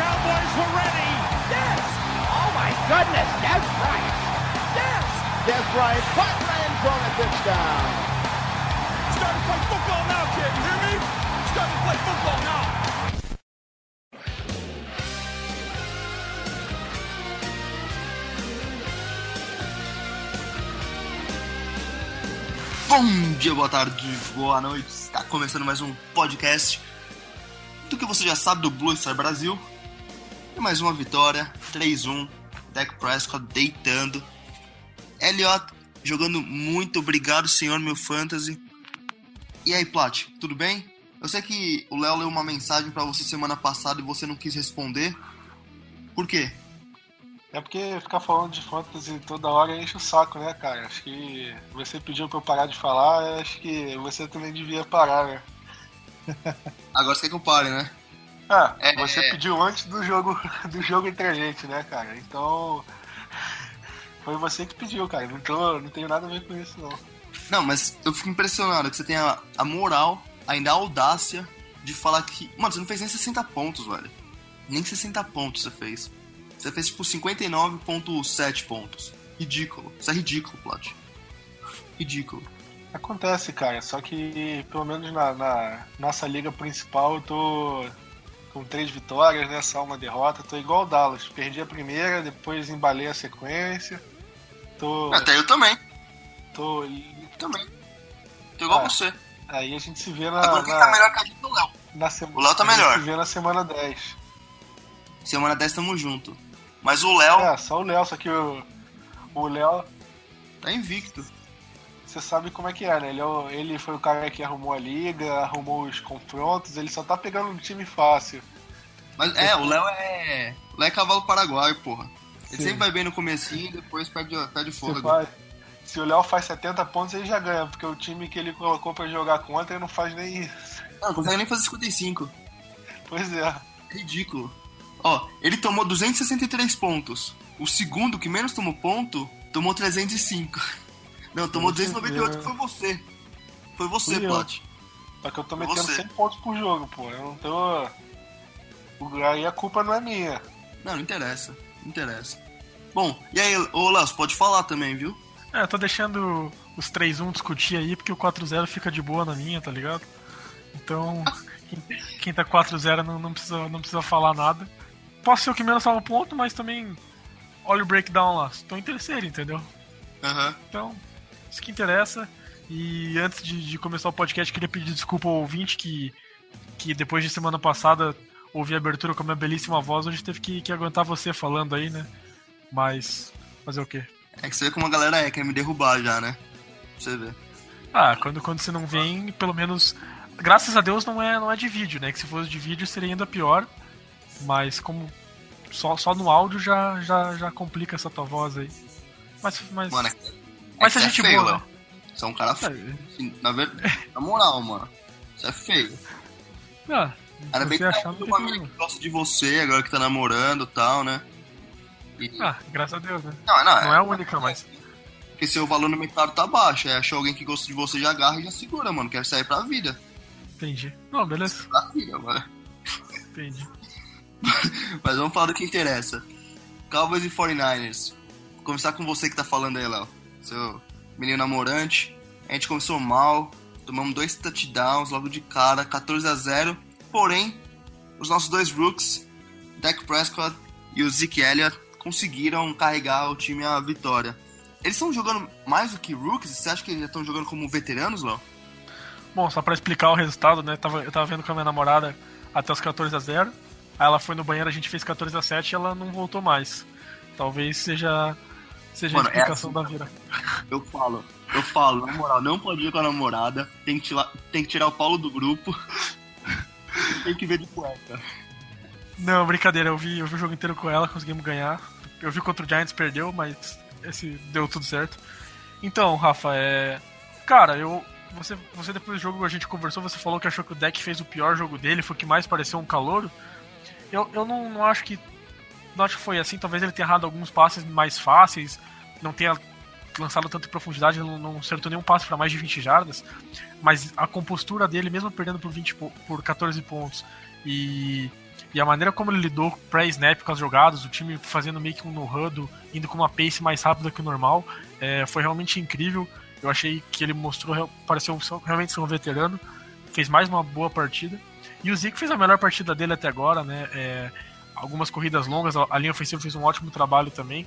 Cowboys were ready. Yes! Oh my goodness, Des Bryant! Yes! Des Bryant, the end zone, a touchdown! Starting to play football now, kid. You hear me? Starting to play football now. Bom dia, boa tarde, boa noite. Está começando mais um podcast do que você já sabe do Blue Star Brasil. E mais uma vitória, 3-1. Dak Prescott deitando. Elliot jogando muito. Obrigado, senhor meu fantasy. E aí, Plat, tudo bem? Eu sei que o Léo leu uma mensagem para você semana passada e você não quis responder. Por quê? É porque ficar falando de fantasy toda hora enche o saco, né, cara? Acho que você pediu pra eu parar de falar, acho que você também devia parar, né? Agora você quer que eu pare, né? Ah, É, você é. pediu antes do jogo, do jogo entre a gente, né, cara? Então. Foi você que pediu, cara. Não, tô, não tenho nada a ver com isso, não. Não, mas eu fico impressionado que você tem a, a moral, ainda a audácia de falar que. Mano, você não fez nem 60 pontos, velho. Nem 60 pontos você fez. Você fez tipo 59,7 pontos. Ridículo. Isso é ridículo, Plat. Ridículo. Acontece, cara. Só que pelo menos na, na nossa liga principal eu tô com três vitórias, né? Só uma derrota. Tô igual o Dallas. Perdi a primeira, depois embalei a sequência. Tô. Até eu também. tô Também. Tô igual Ah, você. aí a gente se vê na. Agora quem na- tá melhor que a gente é o Léo. na sema- O Léo tá a gente melhor. se vê na semana 10. Semana 10 tamo junto. Mas o Léo É, só o Léo, só que o. O Léo, tá invicto. você sabe como é que é, né? Ele, é o- ele foi o cara que arrumou a liga, arrumou os confrontos, ele só tá pegando um time fácil. Mas é, o Léo é. O Léo é cavalo paraguaio, porra. Ele Sim. sempre vai bem no comecinho e depois perde, perde fôlego. faz- se o Léo faz 70 pontos, ele já ganha, porque o time que ele colocou pra jogar contra ele não faz nem isso. Não, não consegue nem fazer 55. Pois é. Ridículo. Ó, ele tomou 263 pontos. O segundo que menos tomou ponto, tomou 305. Não, tomou Deixa eu 298 ver. que foi você. Foi você. Plat. Só que eu tô Você. metendo 100 pontos por jogo, pô. Eu não tô. Aí a culpa não é minha. Não, não interessa. Não interessa. Bom, e aí, ô Léo, pode falar também, viu? É, eu tô deixando os 3-1 discutir aí, porque o 4-0 fica de boa na minha, tá ligado? Então, quem, quem tá 4-0 não, não, precisa, não precisa falar nada. Posso ser o que menos salva ponto, mas também olha o breakdown lá. Tô em terceiro, entendeu? Aham. Então, isso que interessa. E antes de, de começar o podcast, queria pedir desculpa ao ouvinte que, que depois de semana passada ouvi a abertura com a minha belíssima voz, hoje teve que, que aguentar você falando aí, né? Mas, fazer o quê? É que você vê como a galera é, quer me derrubar já, né? Pra você ver. Ah, quando, quando você não vem, pelo menos. Graças a Deus não é, não é de vídeo, né? Que se fosse de vídeo seria ainda pior. Mas como. Só, só no áudio já, já, já complica essa tua voz aí. Mas. Mas, Mano, é, mas é a que gente você é feio, boa, Léo. Você é um cara feio. Assim, na verdade, na moral, mano. Você é feio. né? Ah, Era bem que tá uma problema. que gosta de você, agora que tá namorando e tal, né? E- Ah, graças a Deus, né? não, não, Não é a única, mas. Porque seu valor no mercado tá baixo. Aí achou alguém que gosta de você, já agarra e já segura, mano. Quer sair pra vida. Entendi. Não, beleza. Pra vida, mano. Entendi. Mas vamos falar do que interessa. Cowboys e 49ers. Vou começar com você que tá falando aí, Léo. Seu menino namorante. A gente começou mal. Tomamos dois touchdowns logo de cara, 14 a 0 Porém, os nossos dois rooks, Dak Prescott e o Zeke Elliott, conseguiram carregar o time à vitória. Eles estão jogando mais do que rookies? Você acha que eles já estão jogando como veteranos, Léo? Bom, só pra explicar o resultado, né? Tava, eu tava vendo com a minha namorada até os 14 a 0 Aí ela foi no banheiro, a gente fez 14 a 7 e ela não voltou mais. Talvez seja, seja Mano, a é explicação assim, da vira. Eu falo, eu falo, na moral, não pode ir com a namorada, tem que, tirar, tem que tirar o Paulo do grupo. Tem que ver de cueca. Não, brincadeira, eu vi, eu vi o jogo inteiro com ela, conseguimos ganhar. Eu vi contra o Giants, perdeu, mas esse deu tudo certo. Então, Rafa, é. Cara, eu. Você, você depois do jogo a gente conversou, você falou que achou que o deck fez o pior jogo dele, foi o que mais pareceu um calouro. Eu, eu não, não acho que. Não acho que foi assim, talvez ele tenha errado alguns passes mais fáceis, não tenha lançado tanto em profundidade, não, não acertou nenhum passe para mais de 20 jardas, mas a compostura dele, mesmo perdendo por 20 por 14 pontos, e, e a maneira como ele lidou pré-snap com as jogadas, o time fazendo meio que um no-huddle, indo com uma pace mais rápida que o normal, é, foi realmente incrível. Eu achei que ele mostrou, pareceu realmente ser um veterano, fez mais uma boa partida. E o Zeke fez a melhor partida dele até agora, né? É, algumas corridas longas, a linha ofensiva fez um ótimo trabalho também.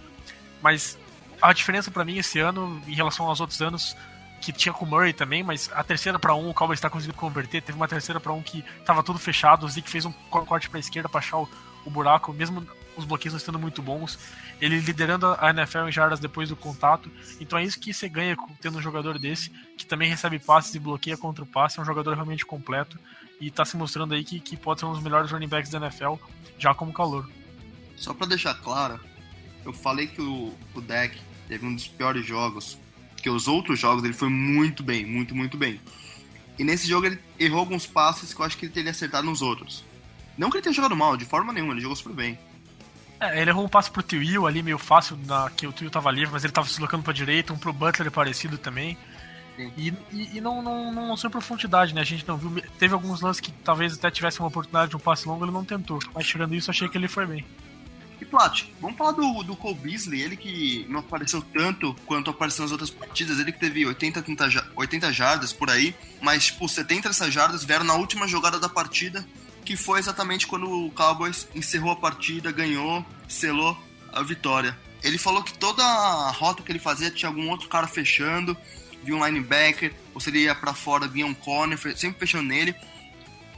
Mas a diferença para mim esse ano, em relação aos outros anos, que tinha com o Murray também, mas a terceira para um o Cowboys está conseguindo converter. Teve uma terceira para um que estava tudo fechado. O Zeke fez um corte para esquerda para achar o, o, buraco, mesmo os bloqueios não estando muito bons. Ele liderando a NFL em jardas depois do contato. Então é isso que você ganha tendo um jogador desse, que também recebe passes e bloqueia contra o passe. É um jogador realmente completo e está se mostrando aí que, que pode ser um dos melhores running backs da NFL, já como calor. Só para deixar claro, eu falei que o, o deck teve um dos piores jogos, que os outros jogos ele foi muito bem, muito, muito bem. E nesse jogo ele errou alguns passes que eu acho que ele teria acertado nos outros. Não que ele tenha jogado mal, de forma nenhuma, ele jogou super bem. É, ele errou um passe pro Tio ali meio fácil, na, que o Tio tava livre, mas ele tava se deslocando pra direita, um pro Butler parecido também. E, e, e, não, não, não mostrou profundidade, né? A gente não viu. Teve alguns lances que talvez até tivesse uma oportunidade de um passe longo, ele não tentou. Mas tirando isso, achei que ele foi bem. E Plat, vamos falar do, do Cole Beasley, ele que não apareceu tanto quanto apareceu nas outras partidas, ele que teve 80, 30, 80 jardas por aí, mas tipo, 70 dessas jardas vieram na última jogada da partida, que foi exatamente quando o Cowboys encerrou a partida, ganhou, selou a vitória. Ele falou que toda a rota que ele fazia tinha algum outro cara fechando, via um linebacker, ou se ele ia pra fora, via um corner, sempre fechando nele.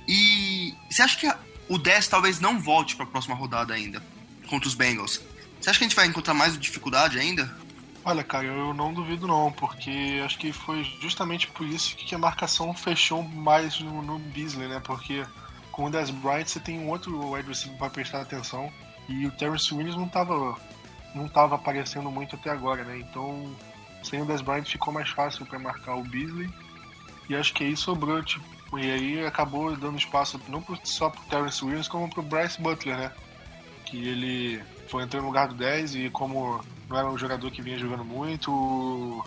E você acha que o 10 talvez não volte para a próxima rodada ainda? Contra os Bengals. Você acha que a gente vai encontrar mais dificuldade ainda? Olha, cara, eu não duvido não, porque acho que foi justamente por isso que a marcação fechou mais no, no Beasley, né? Porque com o Des Bryant você tem um outro wide receiver para prestar atenção e o Terrence Williams não estava não tava aparecendo muito até agora, né? Então, sem o Des Bryant ficou mais fácil para marcar o Beasley e acho que aí sobrou, tipo, e aí acabou dando espaço não só pro Terrence Williams, como pro Bryce Butler, né? Que ele foi entrando no lugar do 10 e como não era um jogador que vinha jogando muito.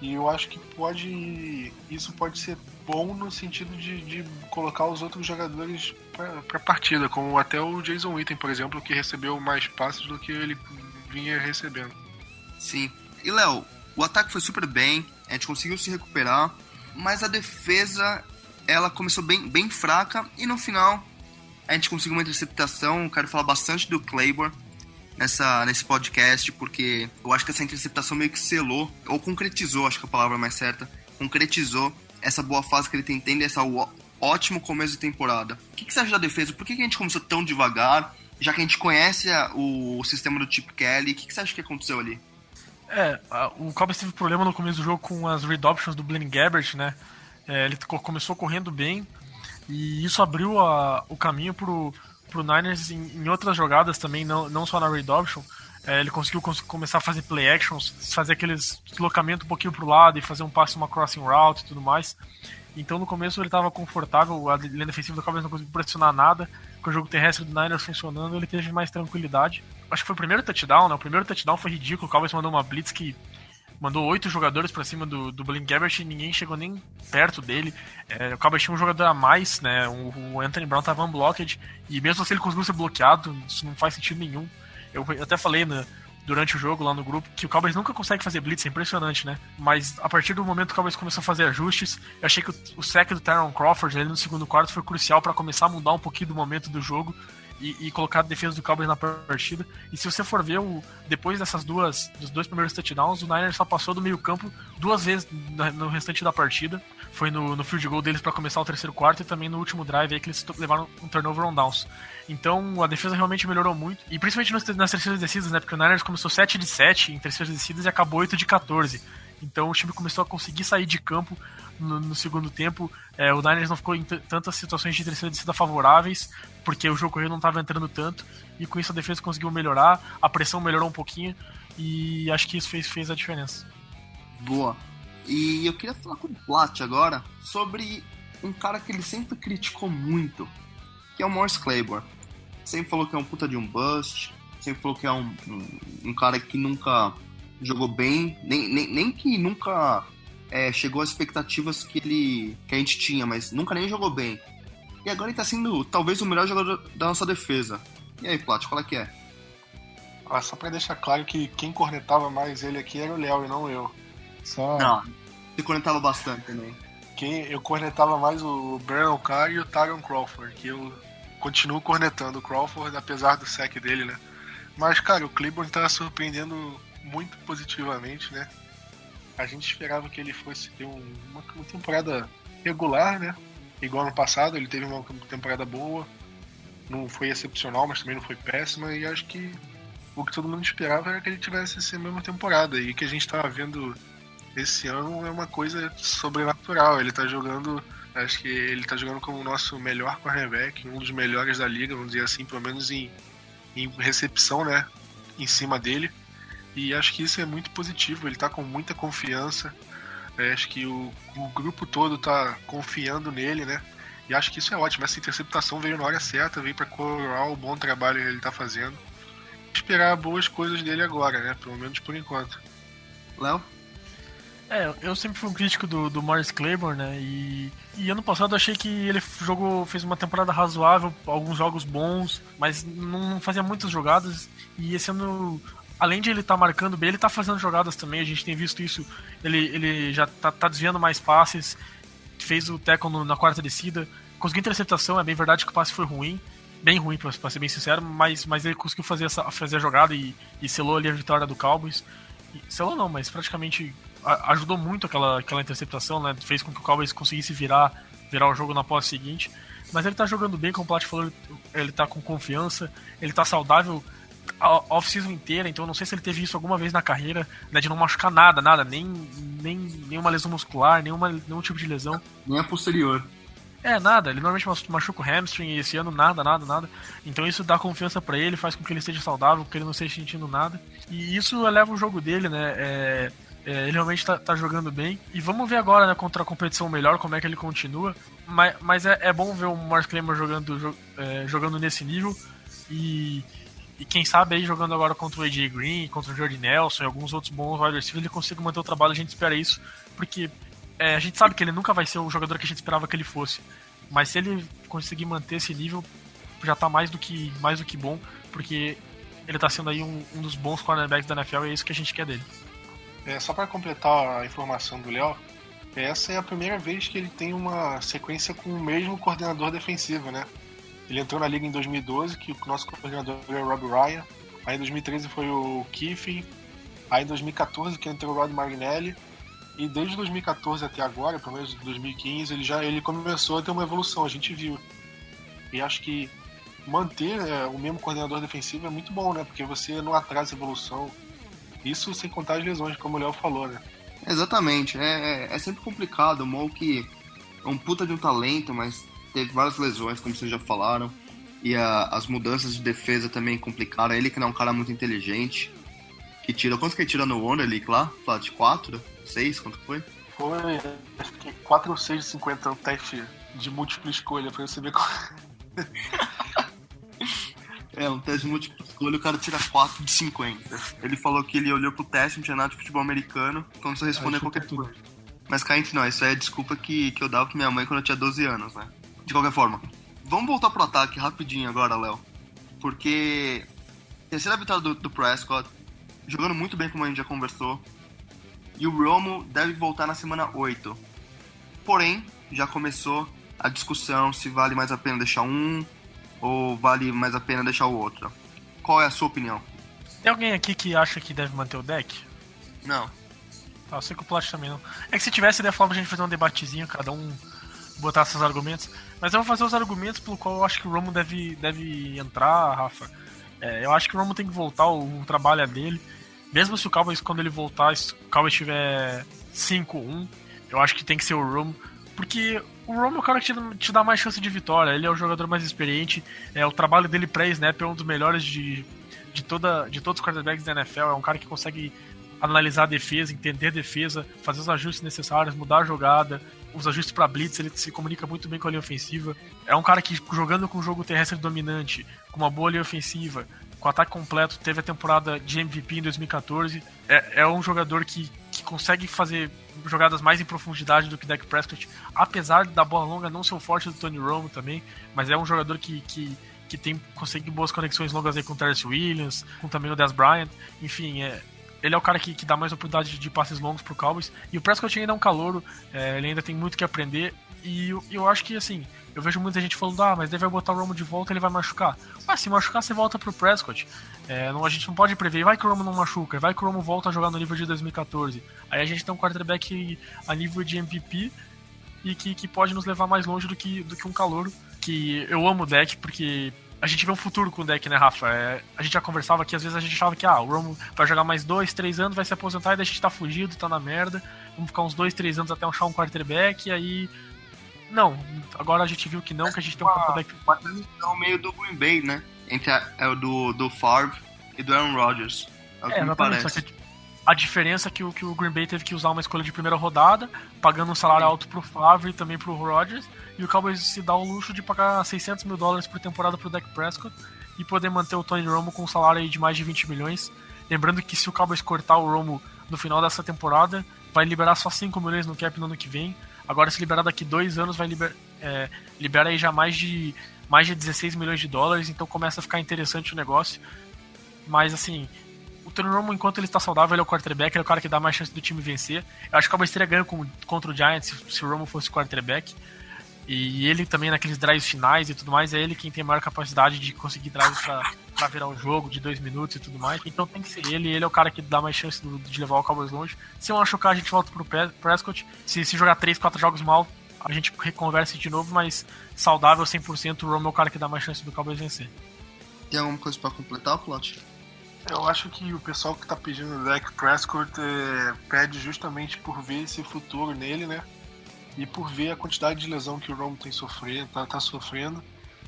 E eu acho que pode. Isso pode ser bom no sentido de, de colocar os outros jogadores para partida, como até o Jason Witten, por exemplo, que recebeu mais passes do que ele vinha recebendo. Sim. E Léo, o ataque foi super bem, a gente conseguiu se recuperar, mas a defesa ela começou bem, bem fraca e no final a gente conseguiu uma interceptação. Quero falar bastante do Claiborne nessa, nesse podcast, porque eu acho que essa interceptação meio que selou, ou concretizou, acho que a palavra é mais certa, concretizou essa boa fase que ele tem tendo, esse ótimo começo de temporada. O que, que você acha da defesa? Por que, que a gente começou tão devagar? Já que a gente conhece a, o, o, sistema do Chip Kelly, o que, que você acha que aconteceu ali? É, o Cowboys teve problema no começo do jogo com as read options do Blaine Gabbert, né? É, ele começou correndo bem, e isso abriu a, o caminho pro, pro Niners em, em, outras jogadas também, não, não só na read option. É, ele conseguiu cons começar a fazer play actions, fazer aqueles deslocamento um pouquinho pro lado e fazer um passe, uma crossing route e tudo mais. Então no começo ele estava confortável, a linha defensiva do Cowboys não conseguiu pressionar nada, com o jogo terrestre do Niners funcionando, ele teve mais tranquilidade. Acho que foi o primeiro touchdown, né? O primeiro touchdown foi ridículo, o Cowboys mandou uma blitz que mandou oito jogadores para cima do, do Blaine Gabbert e ninguém chegou nem perto dele. É, o Cowboys tinha um jogador a mais, né? O, o Anthony Brown tava unblocked e mesmo assim ele conseguiu ser bloqueado, isso não faz sentido nenhum. Eu até falei né, durante o jogo lá no grupo que o Cowboys nunca consegue fazer blitz, é impressionante, né? Mas a partir do momento que o Cowboys começou a fazer ajustes, eu achei que o, o sec do Tyron Crawford ali no segundo quarto foi crucial para começar a mudar um pouquinho do momento do jogo e, e, colocar a defesa do Cowboys na partida. E se você for ver, o, depois dessas duas, dos dois primeiros touchdowns, o Niners só passou do meio campo duas vezes no restante da partida. Foi no, no field goal deles para começar o terceiro quarto e também no último drive aí que eles levaram um turnover on downs. Então a defesa realmente melhorou muito. E principalmente nas, nas terceiras descidas, né? Porque o Niners começou 7 de 7 em terceiras descidas e acabou 8 de 14. Então o time começou a conseguir sair de campo no, no segundo tempo. É, o Niners não ficou em tantas situações de terceira descida favoráveis, porque o jogo não estava entrando tanto, e com isso a defesa conseguiu melhorar, a pressão melhorou um pouquinho, e acho que isso fez, fez a diferença. Boa. E eu queria falar com o Plat agora sobre um cara que ele sempre criticou muito, que é o Morris Claiborne. Sempre falou que é um puta de um bust, sempre falou que é um, um, um cara que nunca jogou bem, nem, nem, nem que nunca é, chegou às expectativas que ele que a gente tinha, mas nunca nem jogou bem. E agora ele tá sendo talvez o melhor jogador da nossa defesa. E aí, Plat, qual é que é? Ah, só pra deixar claro que quem cornetava mais ele aqui era o Léo e não eu. Só... Não, você cornetava bastante também. Quem, eu cornetava mais o Brandon Carr e o Tyron Crawford, que eu continuo cornetando o Crawford, apesar do sec dele, né? Mas, cara, o Claiborne tá surpreendendo muito positivamente, né? A gente esperava que ele fosse ter um, uma, uma, temporada regular, né? Igual ano passado, ele teve uma temporada boa. Não foi excepcional, mas também não foi péssima. E acho que o que todo mundo esperava era que ele tivesse essa mesma temporada. E que a gente estava vendo esse ano é uma coisa sobrenatural. Ele tá jogando. Acho que ele tá jogando como o nosso melhor cornerback, um dos melhores da liga, vamos dizer assim, pelo menos em, em recepção, né? Em cima dele. E acho que isso é muito positivo, ele está com muita confiança. É, acho que o, o grupo todo está confiando nele, né? E acho que isso é ótimo. Essa interceptação veio na hora certa, veio para coroar o bom trabalho que ele está fazendo. Esperar boas coisas dele agora, né? Pelo menos por enquanto. Léo? É, eu sempre fui um crítico do, do Morris Claiborne, né? E, e ano passado eu achei que ele jogou, fez uma temporada razoável, alguns jogos bons, mas não fazia muitas jogadas. E esse ano além de ele estar tá marcando bem, ele está fazendo jogadas também. A gente tem visto isso. Ele, ele já está tá desviando mais passes, fez o tackle na quarta descida, conseguiu interceptação. É bem verdade que o passe foi ruim, bem ruim, para ser bem sincero, mas, mas ele conseguiu fazer, essa, fazer a jogada e, e selou ali a vitória do Cowboys. E, selou não, mas praticamente ajudou muito aquela, aquela interceptação, né? Fez com que o Cowboys conseguisse virar, virar o jogo na posse seguinte. Mas ele está jogando bem, como o Plat falou, ele está com confiança, ele está saudável a off-season inteira, então não sei se ele teve isso alguma vez na carreira, né, de não machucar nada, nada, nem, nem nenhuma lesão muscular, nenhuma, nenhum tipo de lesão. Nem a posterior. É, nada, ele normalmente machuca o hamstring e esse ano nada, nada, nada. Então isso dá confiança para ele, faz com que ele esteja saudável, que ele não esteja sentindo nada. E isso eleva o jogo dele, né? É, é, ele realmente tá, tá, jogando bem. E vamos ver agora, né, contra a competição melhor, como é que ele continua. Mas, mas é, é bom ver o Mark Clemmer jogando, é, jogando nesse nível. E, e quem sabe aí jogando agora contra o AJ Green, contra o Jordi Nelson e alguns outros bons wide receivers, ele consiga manter o trabalho, a gente espera isso, porque é, a gente sabe que ele nunca vai ser o jogador que a gente esperava que ele fosse. Mas se ele conseguir manter esse nível, já tá mais do que, mais do que bom, porque ele tá sendo aí um, um dos bons cornerbacks da NFL e é isso que a gente quer dele. É, só para completar a informação do Léo, essa é a primeira vez que ele tem uma sequência com o mesmo coordenador defensivo, né? Ele entrou na liga em 2012, que o nosso coordenador era o Rob Ryan. Aí em 2013 foi o Kiffin. Aí em 2014 que entrou o Rod Marinelli. E desde 2014 até agora, pelo menos 2015, ele já ele começou a ter uma evolução, a gente viu. E acho que manter é, o mesmo coordenador defensivo é muito bom, né? Porque você não atrasa a evolução. Isso sem contar as lesões, como o Léo falou, né? Exatamente. É, é, é sempre complicado. O Moke é um puta de um talento, mas teve várias lesões, como vocês já falaram. E a, as mudanças de defesa também complicaram. Ele que não é um cara muito inteligente. Que tira. Quanto que ele tira no Wonder League lá? de 4? 6? Quanto foi? Foi, acho que 4 ou 6 de 50 o teste de múltipla escolha pra você ver qual. é, um teste de múltipla escolha o cara tira 4 de 50. Ele falou que ele olhou pro teste, não tinha nada de futebol americano, começou a responder qualquer coisa. Mas cá entre nós, isso aí é desculpa que, que eu dava pra minha mãe quando eu tinha 12 anos, né? De qualquer forma, vamos voltar pro ataque rapidinho agora, Léo. Porque terceira vitória do, do Prescott, jogando muito bem como a gente já conversou. E o Romo deve voltar na semana 8. Porém, já começou a discussão se vale mais a pena deixar um ou vale mais a pena deixar o outro. Qual é a sua opinião? Tem alguém aqui que acha que deve manter o deck? Não. Tá, eu sei que o Plot também não. É que se tivesse, falar pra gente fazer um debatezinho, cada um botar seus argumentos. Mas eu vou fazer os argumentos pelo qual eu acho que o Romo deve, deve entrar, Rafa. É, eu acho que o Romo tem que voltar, o, o trabalho é dele. mesmo se o Cowboys, quando ele voltar, se o Cowboys tiver 5-1, eu acho que tem que ser o Romo, porque o Romo é o cara que te, te, dá mais chance de vitória, ele é o jogador mais experiente, é o trabalho dele pré-snap é um dos melhores de, de, toda, de todos os quarterbacks da NFL, é um cara que consegue analisar a defesa, entender a defesa, fazer os ajustes necessários, mudar a jogada, os ajustes para blitz, ele se comunica muito bem com a linha ofensiva. É um cara que jogando com um jogo terrestre dominante, com uma boa linha ofensiva, com ataque completo, teve a temporada de MVP em 2014. É, é um jogador que, que consegue fazer jogadas mais em profundidade do que Dak Prescott, apesar da bola longa não ser o forte do Tony Romo também, mas é um jogador que, que, que tem consegue boas conexões longas aí com o Terrence Williams, com também o Dez Bryant, enfim, é, ele é o cara que, que dá mais oportunidade de passes longos pro Cowboys. E o Prescott ainda é um calouro, é, ele ainda tem muito que aprender. E eu, eu acho que, assim, eu vejo muita gente falando, ah, mas deve botar o Romo de volta ele vai machucar. Mas se machucar, você volta pro Prescott. É, não, a gente não pode prever, vai que o Romo não machuca, vai que o Romo volta a jogar no nível de 2014. Aí a gente tem um quarterback a nível de MVP e que, que pode nos levar mais longe do que, do que um calouro. Que eu amo o deck, porque a gente vê um futuro com o deck, né, Rafa? É, a gente já conversava que às vezes a gente achava que ah, o Romo vai jogar mais dois, três anos, vai se aposentar e daí a gente tá fugido, tá na merda. Vamos ficar uns dois, três anos até achar um quarterback e aí. Não, agora a gente viu que não, que a gente tem um quarterback. Uma transição meio do Green Bay, né? Entre a, é o do, do Favre e do Aaron Rodgers. É, o que é, me parece. Só que a diferença é que o, que o Green Bay teve que usar uma escolha de primeira rodada, pagando um salário alto pro Favre e também pro Rodgers, e o Cowboys se dá o luxo de pagar 600 mil dólares por temporada pro Dak Prescott e poder manter o Tony Romo com um salário de mais de 20 milhões. Lembrando que se o Cowboys cortar o Romo no final dessa temporada, vai liberar só 5 milhões no cap no ano que vem. Agora, se liberar daqui dois anos, vai liber, é, libera aí já mais de, mais de 16 milhões de dólares, então começa a ficar interessante o negócio. Mas assim, o Tony Romo, enquanto ele está saudável, ele é o quarterback, ele é o cara que dá mais chance do time vencer. Eu acho que o Cowboys teria ganho com, contra o Giants se, se o Romo fosse quarterback. E ele também naqueles drives finais e tudo mais, é ele quem tem maior capacidade de conseguir drives pra virar um jogo de dois minutos e tudo mais. Então tem que ser ele, ele é o cara que dá mais chance do, de levar o Cowboys longe. Se eu machucar, a gente volta pro Prescott. Se, se jogar três, quatro jogos mal, a gente reconverse de novo, mas saudável 100%, o Romo é o cara que dá mais chance do Cowboys vencer. Tem alguma coisa para completar, Plot? Eu acho que o pessoal que tá pedindo o Dak Prescott é, pede justamente por ver esse futuro nele, né? E por ver a quantidade de lesão que o Romo tem sofrendo, tá, tá sofrendo.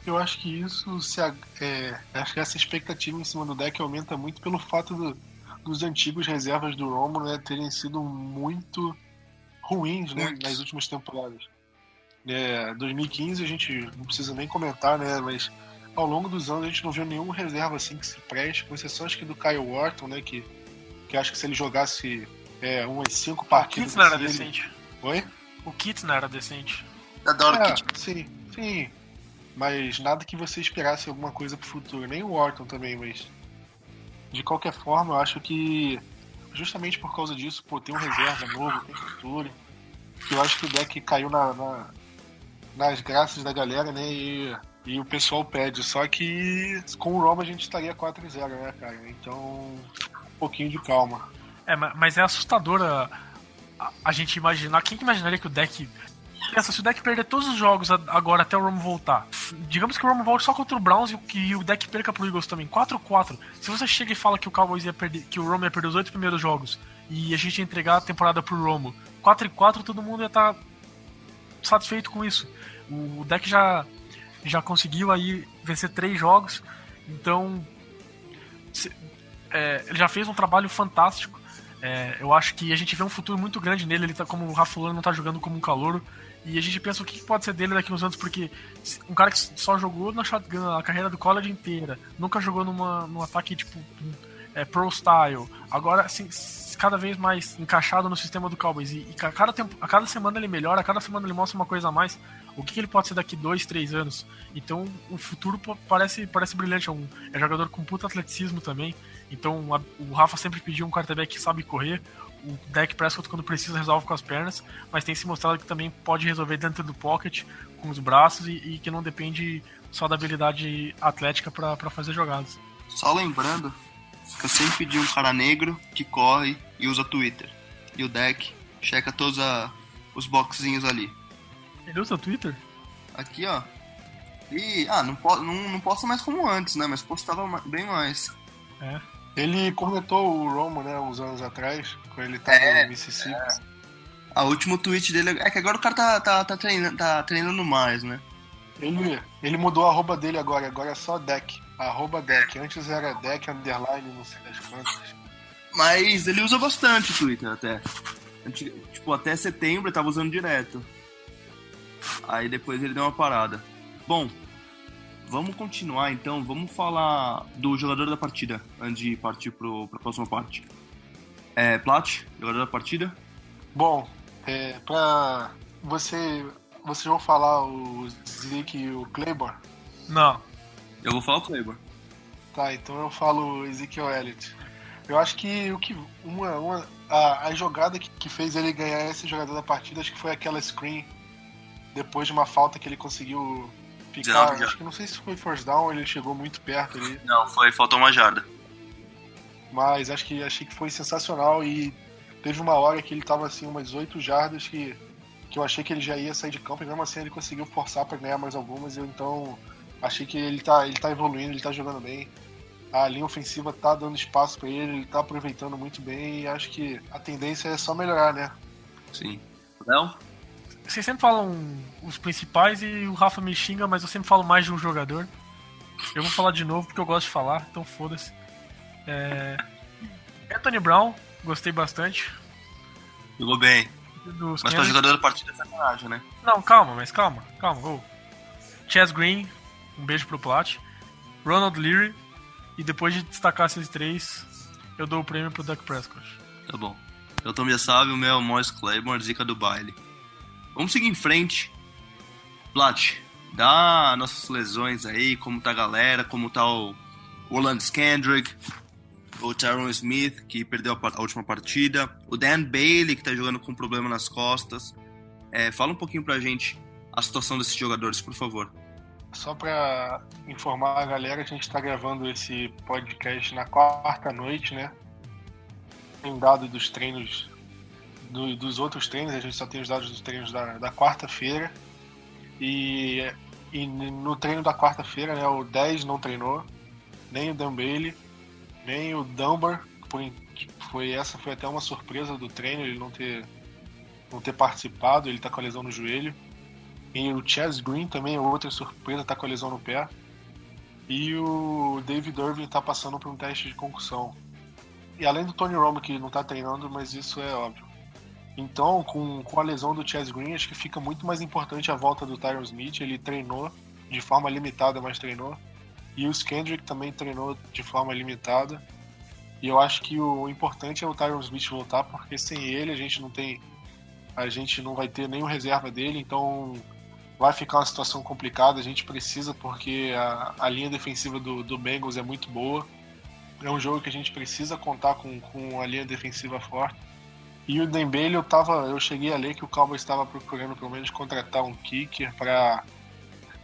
Eu acho que isso se é, acho que essa expectativa em cima do deck aumenta muito pelo fato do, dos antigos reservas do Romo né, terem sido muito ruins né, nas últimas temporadas. É, 2015 a gente não precisa nem comentar, né? Mas ao longo dos anos a gente não viu nenhum reserva assim que se preste, com exceção acho que do Kyle Wharton, né? Que, que acho que se ele jogasse é, umas cinco partidas. O Kit não era assim, decente. Ele... Oi? O Kit não era decente. Adoro é, Kit. Sim, sim. Mas nada que você esperasse alguma coisa pro futuro. Nem o Wharton também, mas. De qualquer forma, eu acho que justamente por causa disso, pô, tem um reserva novo, tem futuro. Eu acho que o deck caiu na, na nas graças da galera, né? E e o pessoal pede. Só que com o Roma a gente estaria 4-0, né, cara? Então, um pouquinho de calma. É, mas é assustadora a, a gente imaginar. Quem que imaginaria que o deck. Pensa, se o deck perder todos os jogos agora até o Romo voltar, digamos que o Romo volte só contra o Browns e o deck perca pro Eagles também, 4-4. Se você chega e fala que o Cowboys ia perder, que o Romo ia perder os oito primeiros jogos e a gente ia entregar a temporada pro Romo, 4-4, todo mundo ia estar tá satisfeito com isso. O deck já já conseguiu aí vencer três jogos, então é, ele já fez um trabalho fantástico. É, eu acho que a gente vê um futuro muito grande nele. Ele tá como o Rafa não tá jogando como um calouro. E a gente pensa o que pode ser dele daqui uns anos, porque um cara que só jogou na shotgun a carreira do college inteira, nunca jogou numa, num ataque tipo é, pro style, agora assim, cada vez mais encaixado no sistema do Cowboys. E, e a, cada tempo, a cada semana ele melhora, a cada semana ele mostra uma coisa a mais. O que, que ele pode ser daqui dois, três anos? Então o futuro parece, parece brilhante. É um é jogador com puta atleticismo também. Então a, o Rafa sempre pediu um quarterback que sabe correr. O Dak Prescott, quando precisa, resolve com as pernas, mas tem se mostrado que também pode resolver dentro do pocket, com os braços, e, e que não depende só da habilidade atlética para fazer jogadas. Só lembrando que eu sempre pedi um cara negro que corre e usa Twitter. E o deck checa todos a, os boxinhos ali. Ele usa Twitter? Aqui, ó. E, ah, não, po não, não posta mais como antes, né? Mas postava bem mais. É. Ele cornetou o Romo, né, uns anos atrás, quando ele tava É, no Mississippi. A último tweet dele é que agora o cara tá, tá, tá, treinando, tá treinando mais, né? Ele, ele mudou a arroba dele agora, agora é só deck. Arroba deck. Antes era deck underline, não sei das quantas. Mas ele usa bastante o Twitter até. Tipo, até setembro ele tava usando direto. Aí depois ele deu uma parada. Bom, vamos continuar então. Vamos falar do jogador da partida antes de partir pro, pra próxima parte. É, Plat, jogador da partida. Bom, é, pra você. Vocês vão falar o Zeke e o Claiborne? Não. Eu vou falar o Kleber. Tá, então eu falo Ezekiel Elliott. Eu acho que o que uma, uma a, a jogada que, que fez ele ganhar esse jogador da partida, acho que foi aquela screen depois de uma falta que ele conseguiu ficar. 19 já. Acho que não sei se foi first down, ele chegou muito perto ali, Não, foi, faltou uma jarda. mas acho que achei que foi sensacional e teve uma hora que ele tava assim umas 8 jardas que que eu achei que ele já ia sair de campo e mesmo assim ele conseguiu forçar para ganhar mais algumas, eu então achei que ele tá ele tá evoluindo, ele tá jogando bem. A linha ofensiva tá dando espaço para ele, ele tá aproveitando muito bem e acho que a tendência é só melhorar, né? Sim. Léo? Vocês sempre falam os principais e o Rafa me xinga, mas eu sempre falo mais de um jogador. Eu vou falar de novo porque eu gosto de falar, então foda-se. É... Anthony Brown, gostei bastante. Jogou bem. Dos Mas pra Kansas. jogador da partida é sacanagem, né? Não, calma, mas calma, calma. ô. Chess Green, um beijo pro Plat. Ronald Leary, e depois de destacar esses três, eu dou o prêmio pro Duck Prescott. Tá bom. Eu tô sabe, o meu é o Morris Claiborne, zica do baile. Vamos seguir em frente. Plat, dá nossas lesões aí, como tá a galera, como tá o Orlando Skandrick, o Tyron Smith, que perdeu a, última partida, o Dan Bailey, que tá jogando com problema nas costas. É, fala um pouquinho pra gente a situação desses jogadores, por favor. Só para informar a galera, a gente está gravando esse podcast na quarta noite, né? Tem dado dos treinos, do- dos outros treinos, a gente só tem os dados dos treinos da, da quarta-feira. E, e no treino da quarta-feira, né, o 10 não treinou, nem o Dan Bailey, nem o Dunbar. In- foi, essa foi até uma surpresa do treino, ele não ter, não ter participado, ele tá com a lesão no joelho. E o Chaz Green também é outra surpresa, tá com a lesão no pé. E o David Irving tá passando por um teste de concussão. E além do Tony Romo, que não tá treinando, mas isso é óbvio. Então, com, com a lesão do Chaz Green, acho que fica muito mais importante a volta do Tyron Smith. Ele treinou de forma limitada, mas treinou. E o Skendrick também treinou de forma limitada. E eu acho que o importante é o Tyron Smith voltar, porque sem ele a gente não tem. A gente não vai ter nenhum reserva dele, então vai ficar uma situação complicada. A gente precisa, porque a, a linha defensiva do, do Bengals é muito boa. É um jogo que a gente precisa contar com, com a linha defensiva forte. E o Dembele, eu, tava, eu cheguei a ler que o Cowboys estava procurando pelo menos contratar um kicker para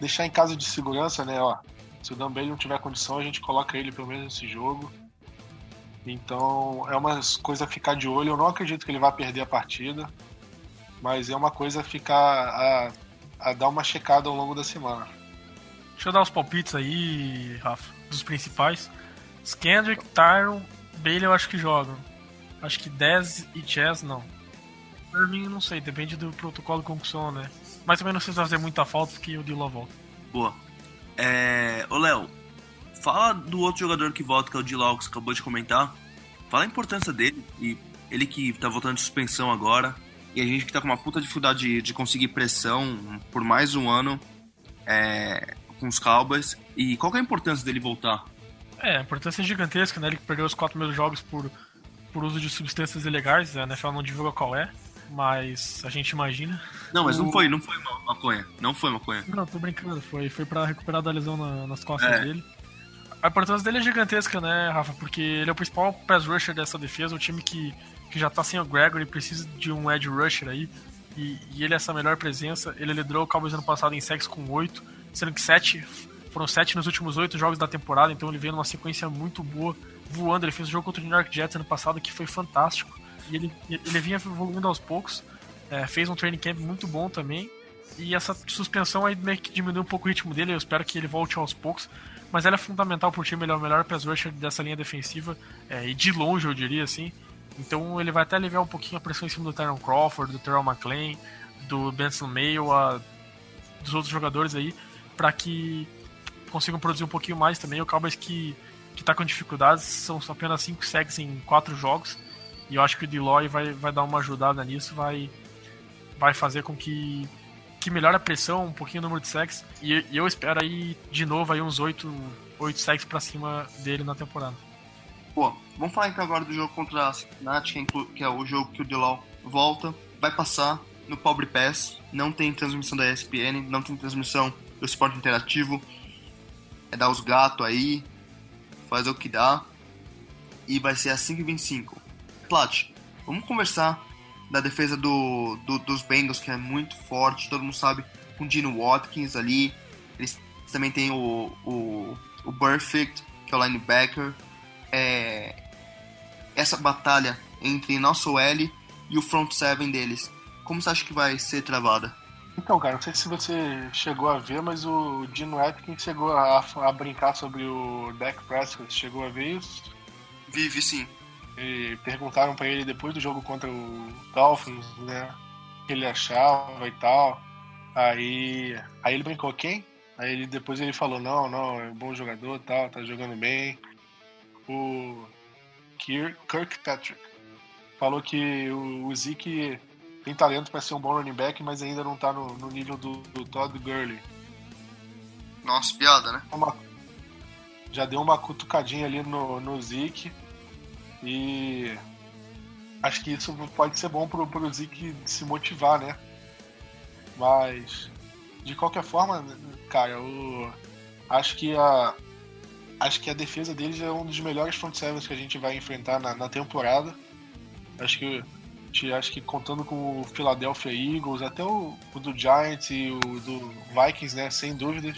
deixar em casa de segurança, né? Ó, se o Dembele não tiver condição, a gente coloca ele pelo menos nesse jogo. Então é uma coisa a ficar de olho. Eu não acredito que ele vai perder a partida, mas é uma coisa a ficar a, a dar uma checada ao longo da semana. Deixa eu dar os palpites aí, Rafa, dos principais. Skendrick, Tyron, Bailey eu acho que jogam. Acho que 10 e Chess não. Irving não sei, depende do protocolo de concussão, né? Mas também não sei se vai fazer muita falta porque o Dilo volta. Boa. É... Ô, Léo, fala do outro jogador que volta, que é o Dilau, que você acabou de comentar. Fala a importância dele, e ele que tá voltando de suspensão agora, e a gente que tá com uma puta dificuldade de, de conseguir pressão por mais um ano é, com os Cowboys. E qual que é a importância dele voltar? É, a importância é gigantesca, né? Ele perdeu os quatro primeiros jogos por, por uso de substâncias ilegais, a NFL não divulga qual é, mas a gente imagina. Não, mas não O- foi, não foi ma- maconha. Não foi maconha. Não, tô brincando, foi, foi pra recuperar da lesão na- nas costas É. dele. A importância dele é gigantesca, né, Rafa? Porque ele é o principal pass rusher dessa defesa, o time que, que já tá sem o Gregory, precisa de um edge rusher aí. E, e ele é essa melhor presença. Ele liderou o Cowboys ano passado em sacks com 8, sendo que 7 foram 7 nos últimos 8 jogos da temporada, então ele veio numa sequência muito boa, voando. Ele fez o jogo contra o New York Jets ano passado que foi fantástico. E ele, ele vinha evoluindo aos poucos, é, fez um training camp muito bom também. E essa suspensão aí meio que diminui um pouco o ritmo dele, eu espero que ele volte aos poucos. Mas ela é fundamental pro time, ele é o melhor pass rusher dessa linha defensiva, é, e de longe eu diria assim. Então ele vai até aliviar um pouquinho a pressão em cima do Tyron Crawford, do Terrell McLean, do Benson Mayo, a, dos outros jogadores aí, para que consigam produzir um pouquinho mais também. O Cowboys que, que tá com dificuldades, são apenas 5 sacks em 4 jogos, e eu acho que o Deloy vai, vai dar uma ajudada nisso, vai, vai fazer com que, que melhore a pressão, um pouquinho o número de sacks, e, e eu espero aí de novo aí uns 8, 8 sacks para cima dele na temporada. Pô, vamos falar então agora do jogo contra a Cincinnati, que é o jogo que o Dilau volta, vai passar no Pobre Pass, não tem transmissão da ESPN, não tem transmissão do esporte interativo, é dar os gatos aí, fazer o que dá, e vai ser a 5h25. Plat, vamos conversar da defesa do, do, dos Bengals, que é muito forte, todo mundo sabe, com o Dino Watkins ali, eles também tem o, o, o Perfect, que é o linebacker, é, essa batalha entre nosso L e o front seven deles. Como você acha que vai ser travada? Então, cara, não sei se você chegou a ver, mas o Dino Atkins chegou a, a brincar sobre o Dak Prescott. Chegou a ver isso? Vive sim. E perguntaram para ele depois do jogo contra o Dolphins, né? O que ele achava e tal. Aí, aí ele brincou, quem? Aí ele, depois ele falou, não, não, é um bom jogador tal, tá jogando bem o Kirkpatrick falou que o, Zeke tem talento para ser um bom running back, mas ainda não tá no, no nível do, do, Todd Gurley. Nossa, piada, né? Uma, já deu uma cutucadinha ali no, no Zeke e acho que isso pode ser bom pro, pro Zeke se motivar, né? Mas de qualquer forma, cara, eu acho que a, acho que a defesa deles é um dos melhores front sevens que a gente vai enfrentar na, na temporada. Acho que acho que contando com o Philadelphia Eagles, até o, o, do Giants e o do Vikings, né, sem dúvidas.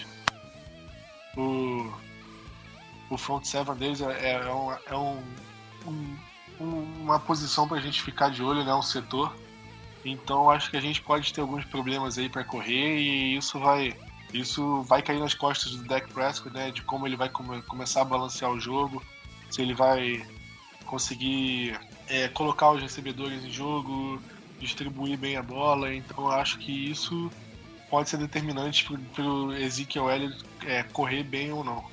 O, o front seven deles é, é, um, é um, um, uma posição para a gente ficar de olho, né, um setor. Então acho que a gente pode ter alguns problemas aí para correr e isso vai isso vai cair nas costas do Dak Prescott, né? De como ele vai come começar a balancear o jogo, se ele vai conseguir é, colocar os recebedores em jogo, distribuir bem a bola. Então acho que isso pode ser determinante para o Ezekiel Elliott é, correr bem ou não.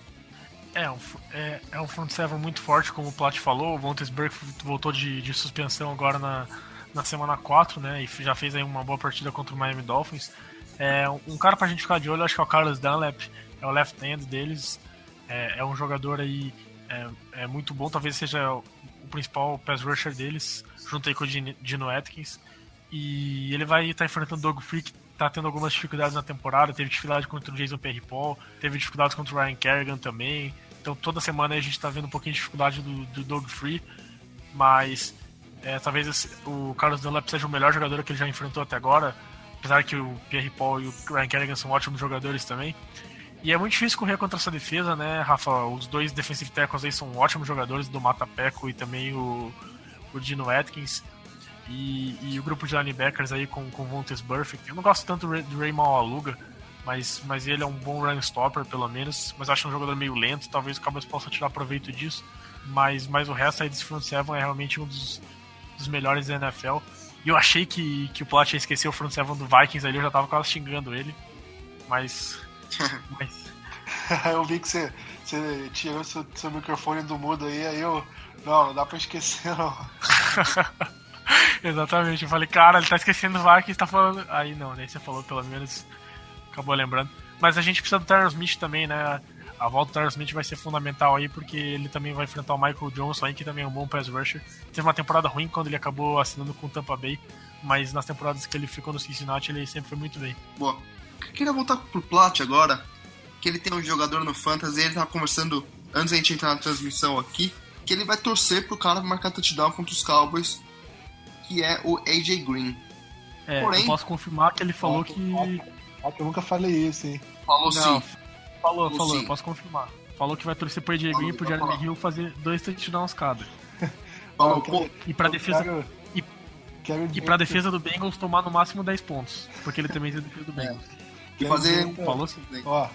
É, um, é, é um front seven muito forte, como o Plat falou. O Vontesberg voltou de, de suspensão agora na, na semana 4, né? E já fez aí uma boa partida contra o Miami Dolphins. É, um cara pra gente ficar de olho, acho que é o Carlos Dunlap, é o left hand deles. É, é um jogador aí é, é, muito bom, talvez seja o principal pass rusher deles, junto aí com o Dino Atkins. E ele vai estar tá enfrentando o Doug Freak, tá tendo algumas dificuldades na temporada, teve dificuldade contra o Jason Perry Paul, teve dificuldades contra o Ryan Kerrigan também. Então toda semana a gente tá vendo um pouquinho de dificuldade do, do Doug Free, mas é, talvez esse, o Carlos Dunlap seja o melhor jogador que ele já enfrentou até agora apesar que o Pierre Paul e o Ryan Kerrigan são ótimos jogadores também. E é muito difícil correr contra essa defesa, né, Rafa? Os dois defensive tackles aí são ótimos jogadores, do Mata Peco e também o, o Dino Atkins. E, e, o grupo de linebackers aí com, com Vontes Burfict. Eu não gosto tanto do Raymond Aluga, mas, mas ele é um bom run stopper, pelo menos. Mas acho um jogador meio lento, talvez o Cowboys possa tirar proveito disso. Mas, mas o resto aí desse front seven é realmente um dos, dos melhores da NFL. E eu achei que, que o Plot ia esquecer o front seven do Vikings ali, eu já tava quase xingando ele. Mas. mas... eu vi que você, você tirou seu, seu microfone do mudo aí, aí eu. Não, não dá pra esquecer, não. Exatamente, eu falei, cara, ele tá esquecendo o Vikings, tá falando. Aí não, nem você falou, pelo menos acabou lembrando. Mas a gente precisa do Terrence Smith também, né? a volta do Tyler Smith vai ser fundamental aí, porque ele também vai enfrentar o Michael Johnson aí, que também é um bom pass rusher. Teve uma temporada ruim quando ele acabou assinando com o Tampa Bay, mas nas temporadas que ele ficou no Cincinnati, ele sempre foi muito bem. Boa. Queria voltar pro Plat agora, que ele tem um jogador no Fantasy, ele tava conversando antes da gente entrar na transmissão aqui, que ele vai torcer pro cara marcar touchdown contra os Cowboys, que é o AJ Green. É, Porém, eu posso confirmar que ele falou que... Ah, que eu nunca falei isso, hein? Falou Não, sim. Falou, falou, eu posso confirmar. Falou que vai torcer pro AJ Green e pro Jeremy Hill fazer dois touchdowns cada. Falou, pô. E pra defesa. Quero, e... Quero e pra defesa do Bengals tomar no máximo 10 pontos. Porque ele também tem defesa do Bengals. É. E fazer. Falou assim. Ó,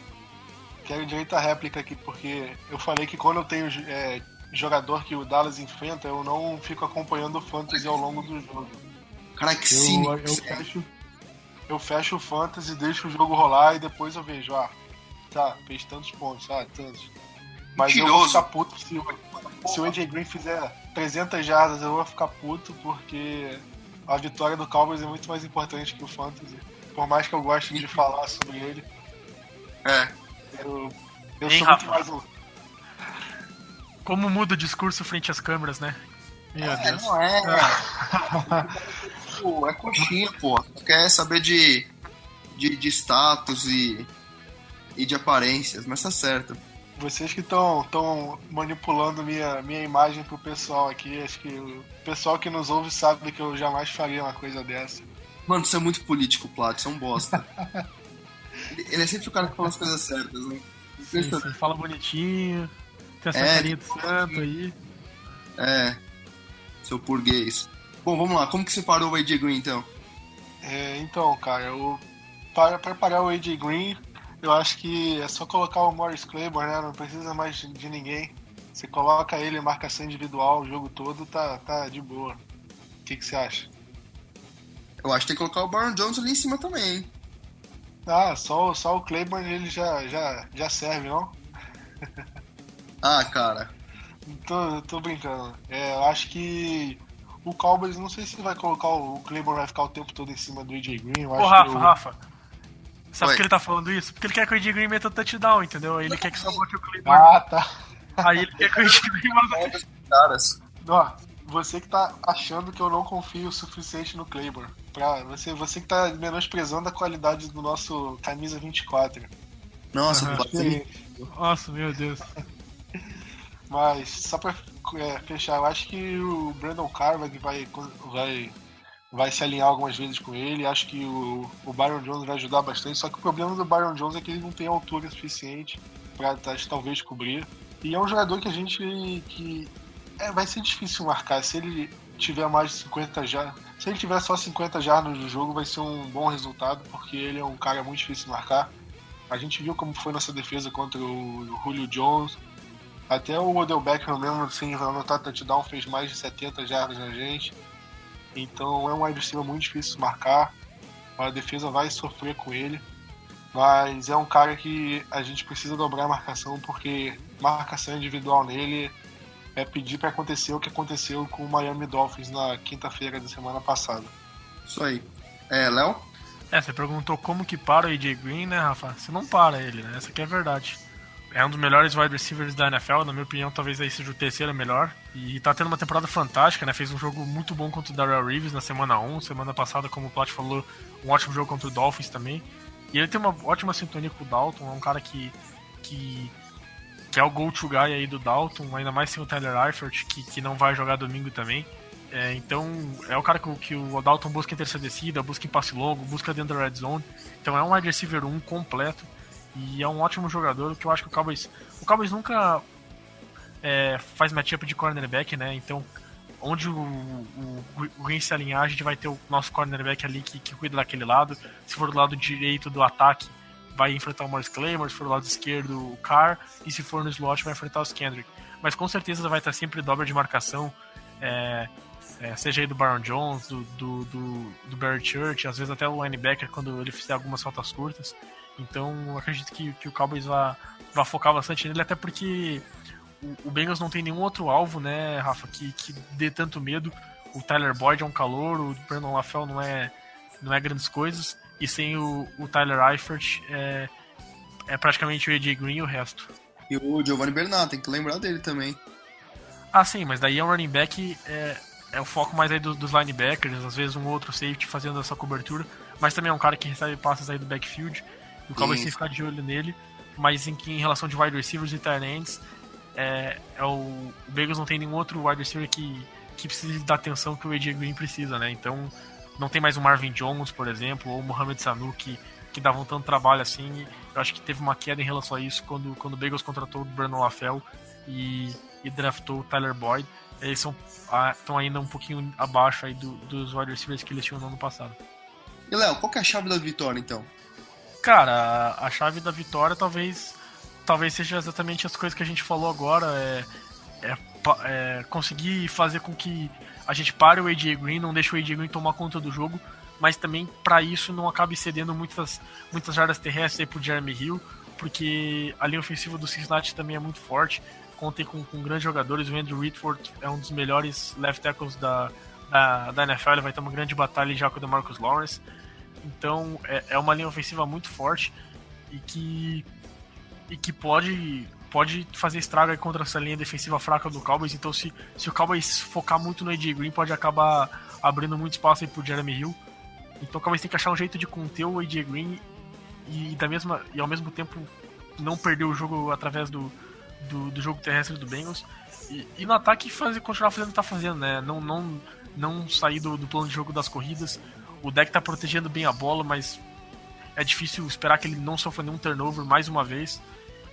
quero direito à réplica aqui, porque eu falei que quando eu tenho é, jogador que o Dallas enfrenta, eu não fico acompanhando o Fantasy ao longo do jogo. Cara, que. Eu, eu, fecho, eu fecho o Fantasy, deixo o jogo rolar e depois eu vejo, ah, tá, fez tantos pontos, ah, tantos. Mas Mentiroso. eu vou ficar puto se, se o AJ Green fizer 300 jardas, eu vou ficar puto porque a vitória do Cowboys é muito mais importante que o Fantasy. Por mais que eu goste de falar sobre ele. É. Eu, eu Ei, sou Rafa. muito mais um. Como muda o discurso frente às câmeras, né? Meu é, Deus. Não é. é. é coxinha, pô. Quer saber de, de, de status e, e de aparências, mas tá certo. Vocês que estão manipulando minha, minha imagem pro pessoal aqui, acho que o pessoal que nos ouve sabe que eu jamais faria uma coisa dessa. Mano, você é muito político, Plat, você é um bosta. Ele é sempre o cara que fala as coisas certas, né? Sim, sim, fala bonitinho, tem essa é, carinha do santo aí. É, seu burguês. Bom, vamos lá, como que você parou o AJ Green então? É, então, cara, eu, para preparar o AJ Green, eu acho que é só colocar o Morris Claiborne, né? Não precisa mais de ninguém. Você coloca ele em marcação individual o jogo todo, tá, tá de boa. O que, que você acha? Eu acho que tem que colocar o Baron Jones ali em cima também, hein? Ah, só, só o Claiborne ele já, já, já serve, não? ah, cara. Tô, tô brincando. É, eu acho que o Cowboys, não sei se vai colocar o, o Claiborne vai ficar o tempo todo em cima do AJ Green. Eu Ô, Rafa, Rafa. Sabe por que ele tá falando isso? Porque ele quer que o Green meta touchdown, entendeu? Ele quer que só bote o Claymore. Ah, tá. Aí ele quer que o Green meta Caras. Ó, você que tá achando que eu não confio o suficiente no Claymore. Pra você, você que tá menosprezando a qualidade do nosso camisa 24. Nossa, uhum. pode Nossa, meu Deus. Mas, só pra é, fechar, eu acho que o Brandon Carr vai, vai, vai se alinhar algumas vezes com ele. Acho que o, o Byron Jones vai ajudar bastante. Só que o problema do Byron Jones é que ele não tem altura suficiente para talvez cobrir. E é um jogador que a gente que é, vai ser difícil marcar. Se ele tiver mais de 50 já, se ele tiver só 50 jardas no jogo, vai ser um bom resultado, porque ele é um cara muito difícil de marcar. A gente viu como foi nossa defesa contra o Julio Jones. Até o Odell Beckham mesmo, sem anotar touchdown, fez mais de 70 jardas na gente. Então é um wide receiver muito difícil de marcar. A defesa vai sofrer com ele. Mas é um cara que a gente precisa dobrar a marcação, porque marcação individual nele é pedir para acontecer o que aconteceu com o Miami Dolphins na quinta-feira da semana passada. Isso aí. É, Léo? É, você perguntou como que para o AJ Green, né, Rafa? Você não para ele, né? Essa aqui é a verdade é um dos melhores wide receivers da NFL, na minha opinião, talvez aí seja o terceiro melhor. E tá tendo uma temporada fantástica, né? Fez um jogo muito bom contra o Darrell Reeves na semana 1, semana passada, como o Plat falou, um ótimo jogo contra o Dolphins também. E ele tem uma ótima sintonia com o Dalton, é um cara que, que, que é o go-to guy aí do Dalton, ainda mais sem o Tyler Eifert, que, que não vai jogar domingo também. É, então, é o cara que, que, o Dalton busca em terceira descida, busca em passe longo, busca dentro da red zone. Então é um wide receiver 1 completo. E é um ótimo jogador, que eu acho que o Cowboys. O Cowboys nunca é, faz matchup de cornerback, né? Então, onde o, o, o se alinhar, a gente vai ter o nosso cornerback ali que, que cuida daquele lado. Se for do lado direito do ataque, vai enfrentar o Morris Claymore, se for do lado esquerdo, o Carr, e se for no slot, vai enfrentar os Kendrick. Mas com certeza vai estar sempre dobra de marcação, é, é, seja aí do Baron Jones, do, do, do, do Barry Church, às vezes até o linebacker quando ele fizer algumas faltas curtas. Então acredito que, que o Cowboys vai, vai focar bastante nele, até porque o, o Bengals não tem nenhum outro alvo, né, Rafa, que, que dê tanto medo. O Tyler Boyd é um calor, o Brandon LaFell não é, não é grandes coisas, e sem o, o Tyler Eifert é, é praticamente o AJ Green e o resto. E o Giovanni Bernard, tem que lembrar dele também. Ah, sim, mas daí é um running back, é, é o foco mais aí do, dos linebackers, às vezes um outro safety fazendo essa cobertura, mas também é um cara que recebe passes aí do backfield. O Cowboys tem que ficar de olho nele, mas em, em relação de wide receivers e tight ends, é, é o, o Bengals não tem nenhum outro wide receiver que, que precise da atenção que o AJ Green precisa, né? Então não tem mais o Marvin Jones, por exemplo, ou o Mohamed Sanu que, que davam tanto trabalho assim. Eu acho que teve uma queda em relação a isso quando, quando o Bagels contratou o Brandon LaFell e, e draftou o Tyler Boyd. Eles são, estão ainda um pouquinho abaixo aí do, dos wide receivers que eles tinham no ano passado. E Léo, qual que é a chave da vitória então? Cara, a, chave da vitória talvez talvez seja exatamente as coisas que a gente falou agora. É, é, é, conseguir fazer com que a gente pare o AJ Green, não deixe o AJ Green tomar conta do jogo, mas também para isso não acabe cedendo muitas, muitas jardas terrestres para o Jeremy Hill, porque a linha ofensiva do Cincinnati também é muito forte. Contem com, com grandes jogadores. O Andrew Whitford é um dos melhores left tackles da, da, da NFL. Ele vai ter uma grande batalha já com o Marcus Lawrence. Então é, é uma linha ofensiva muito forte e que, e que pode pode fazer estrago contra essa linha defensiva fraca do Cowboys. Então, se, se o Cowboys focar muito no AJ Green, pode acabar abrindo muito espaço aí pro Jeremy Hill. Então, o Cowboys tem que achar um jeito de conter o AJ Green e, da mesma, e ao mesmo tempo não perder o jogo através do, do, do jogo terrestre do Bengals. E, e, no ataque fazer, continuar fazendo o que tá fazendo, né? Não, não, não sair do, do plano de jogo das corridas. O deck tá protegendo bem a bola, mas é difícil esperar que ele não sofra nenhum turnover mais uma vez.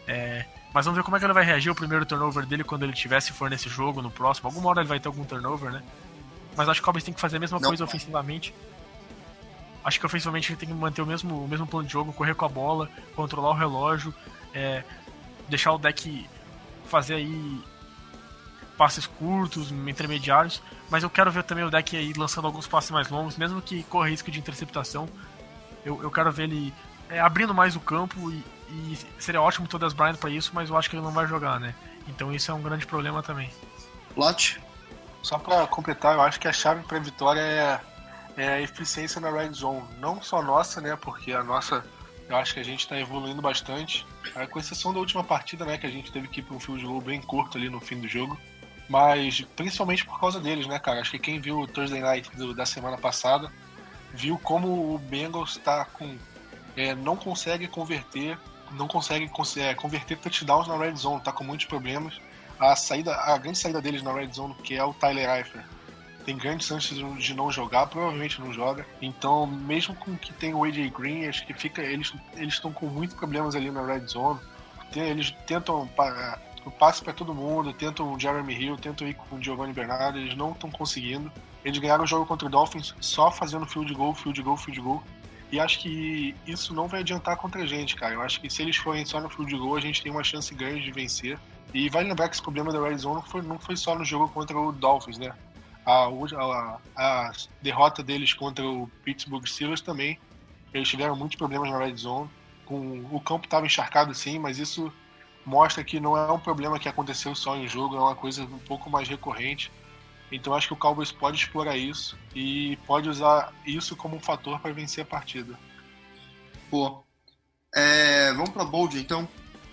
É, mas vamos ver como é que ele vai reagir ao primeiro turnover dele quando ele tiver, se for nesse jogo, no próximo. Alguma hora ele vai ter algum turnover, né? Mas acho que o Cowboys tem que fazer a mesma não. coisa ofensivamente. Acho que ofensivamente ele tem que manter o mesmo, o mesmo plano de jogo, correr com a bola, controlar o relógio, é, deixar o deck fazer aí passes curtos, intermediários. Mas eu quero ver também o deck aí lançando alguns passes mais longos, mesmo que corra risco de interceptação. Eu, eu quero ver ele é, abrindo mais o campo e, e seria ótimo todas Bryant para isso, mas eu acho que ele não vai jogar, né? Então isso é um grande problema também. Lot? Só para completar, eu acho que a chave para vitória é, é, a eficiência na red zone. Não só nossa, né? Porque a nossa, eu acho que a gente está evoluindo bastante. É, com exceção da última partida, né? Que a gente teve que ir para um field goal bem curto ali no fim do jogo. Mas principalmente por causa deles, né, cara? Acho que quem viu o Thursday Night do, da semana passada viu como o Bengals está com. É, não consegue converter não consegue é, converter touchdowns na red zone, tá com muitos problemas. A saída, a grande saída deles na red zone, que é o Tyler Eifert, tem grandes chances de não jogar, provavelmente não joga. Então, mesmo com que tem o AJ Green, acho que fica eles eles estão com muitos problemas ali na red zone. Eles tentam o passe para todo mundo, tentam o Jeremy Hill, tentam ir com o Giovanni Bernardo, eles não estão conseguindo. Eles ganharam o jogo contra o Dolphins só fazendo field goal, field goal, field goal. E acho que isso não vai adiantar contra a gente, cara. Eu acho que se eles forem só no field goal, a gente tem uma chance grande de vencer. E vai lembrar que esse problema da Red Zone não foi, não foi só no jogo contra o Dolphins, né? A, a, a derrota deles contra o Pittsburgh Steelers também. Eles tiveram muitos problemas na Red Zone. Com, o campo estava encharcado sim, mas isso mostra que não é um problema que aconteceu só em jogo, é uma coisa um pouco mais recorrente. Então acho que o Cowboys pode explorar isso e pode usar isso como um fator para vencer a partida. Pô. É, vamos para Bold então.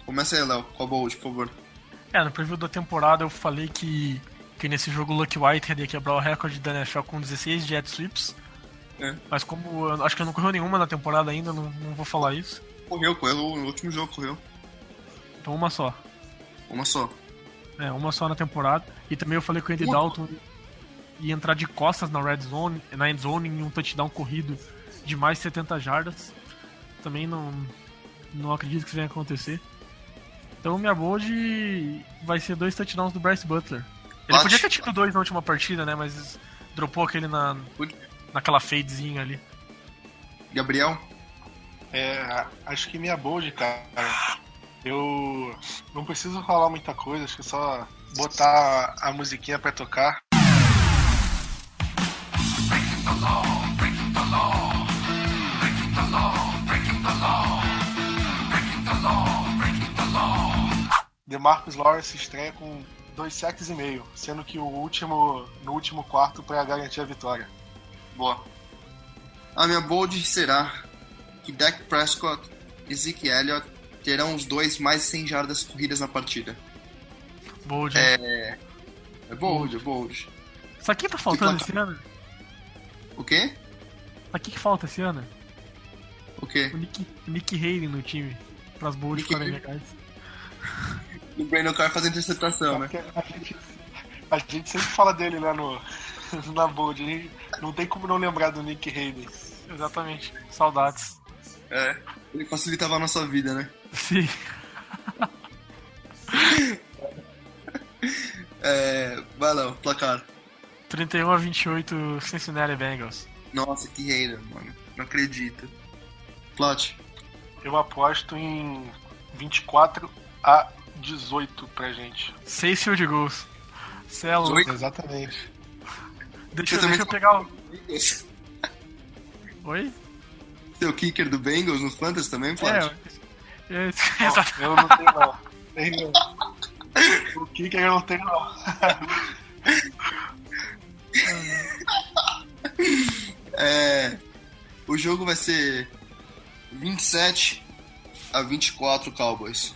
Começa aí, Léo, com a Bold, por favor. É, no preview da temporada eu falei que, que nesse jogo o Lucky White ia quebrar o recorde da NFL com 16 jet sweeps. É. Mas como acho que não correu nenhuma na temporada ainda, não, não vou falar isso. Correu, correu no último jogo, correu. Então uma só. Uma só. É, uma só na temporada. E também eu falei que o Andy Dalton ia entrar de costas na red zone, na end zone em um touchdown corrido de mais de 70 jardas. Também não, não acredito que isso venha acontecer. Então minha bold vai ser dois touchdowns do Bryce Butler. Ele podia ter tido dois na última partida, né? Mas dropou aquele na, naquela fadezinha ali. Gabriel? É, acho que minha bold, cara, eu não preciso falar muita coisa, acho que é só botar a musiquinha pra tocar. DeMarcus Lawrence estreia com dois sacks e meio, sendo que o último no último quarto para garantir a vitória. Boa. A minha bold será que Dak Prescott e Zeke Elliott terão os dois mais 100 jardas corridas na partida. Bold. É. É bold, é bold. Só que tá faltando esse ano? O quê? Só que falta esse ano? O quê? O Nick, Nick Hayden no time. Pras bolds ficarem legais. O Brandon Carr fazendo interceptação, né? A gente, a gente sempre fala dele lá no, na bold. Não tem como não lembrar do Nick Hayden. Exatamente. Saudades. É, ele facilitava a nossa vida, né? Sim. É, vai lá, o placar. 31 a 28 Cincinnati Bengals. Nossa, que hater, mano. Não acredito. Plot. Eu aposto em 24 a 18 pra gente. 6 field goals. Cê é louco. 18? Exatamente. Deixa, Você deixa eu pegar o. Oi? Seu kicker do Bengals no Fantasy também, Plot? É, é, exato. Eu não tenho não. Não. O Kicker eu não tenho não. É, o jogo vai ser 27 a 24 Cowboys.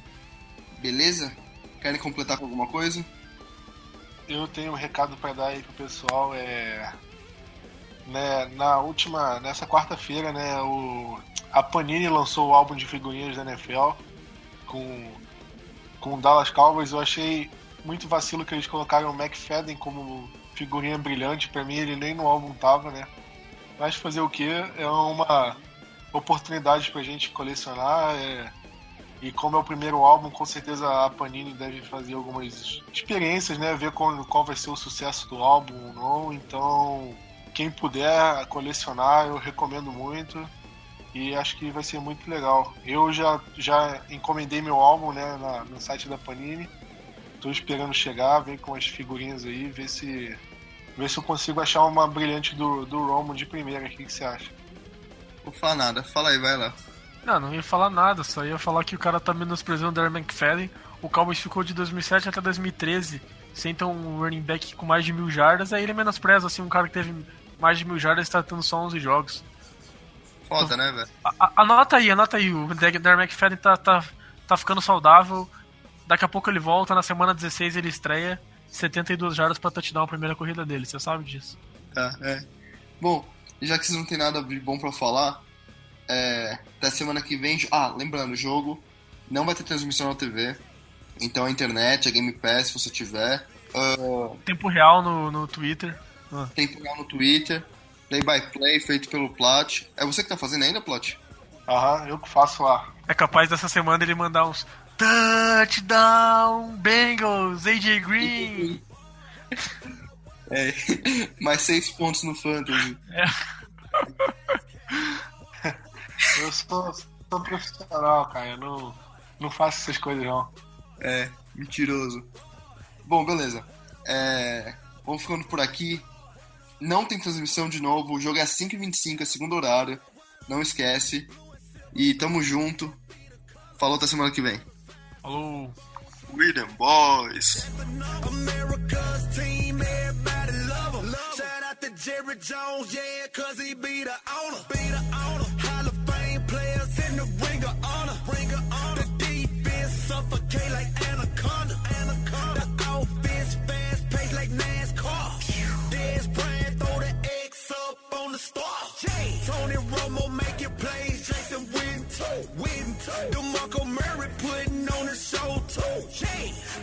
Beleza? Querem completar com alguma coisa? Eu tenho um recado pra dar aí pro pessoal. É, né, na última, nessa quarta-feira, né, o, a Panini lançou o álbum de figurinhas da NFL com com o Dallas Cowboys. Eu achei muito vacilo que eles colocaram o McFadden como figurinha brilhante. Pra mim, ele nem no álbum tava, né? Mas fazer o que? É uma oportunidade pra gente colecionar. é, E como é o primeiro álbum, com certeza a Panini deve fazer algumas experiências, né? Ver qual, qual vai ser o sucesso do álbum ou não. Então, quem puder colecionar, eu recomendo muito. E acho que vai ser muito legal. Eu já, já encomendei meu álbum né, na- no site da Panini. Tô esperando chegar, ver com as figurinhas aí, ver se. Ver se eu consigo achar uma brilhante do, do Romo de primeira. O que, que você acha? Vou falar nada. Fala aí, vai lá. Não, não ia falar nada, só ia falar que o cara tá menosprezando o Darren McFadden. O Cowboys ficou de 2007 até 2013 sem ter um running back com mais de mil jardas, aí ele menospreza assim um cara que teve mais de mil jardas e tá tendo só 11 jogos. Foda, né, velho? Anota aí, anota aí, o Darren McFadden tá, tá, tá ficando saudável. Daqui a pouco ele volta, na semana 16 ele estreia 72 jardas pra touchdown a primeira corrida dele, você sabe disso. Tá, é. Bom, já que vocês não tem nada de bom pra falar, é, até semana que vem. Ah, lembrando, o jogo não vai ter transmissão na TV. Então a internet, a Game Pass, se você tiver. Ah, Tempo real no, no Twitter. Ah, tempo real no Twitter. Play by play feito pelo Plat. É você que tá fazendo ainda, Plat? Aham, eu que faço lá. É capaz dessa semana ele mandar uns Touchdown Bengals, AJ Green. É. Mais seis pontos no Fantasy. Eu sou, sou profissional, cara. Eu não, não faço essas coisas, não. É, mentiroso. Bom, beleza. É, vamos ficando por aqui. Não tem transmissão de novo. O jogo é às 5h25, é segundo horário. Não esquece. E tamo junto. Falou até semana que vem. Falou. Freedom Boys. America's team, everybody love him. Shout out to Jerry Jones, yeah, cause he be the owner. Be the owner. Romo making plays, Jason Witten. Witten. DeMarco Murray putting on the show too.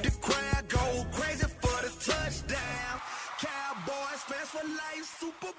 The crowd go crazy for the touchdown. Cowboys fans for life, Super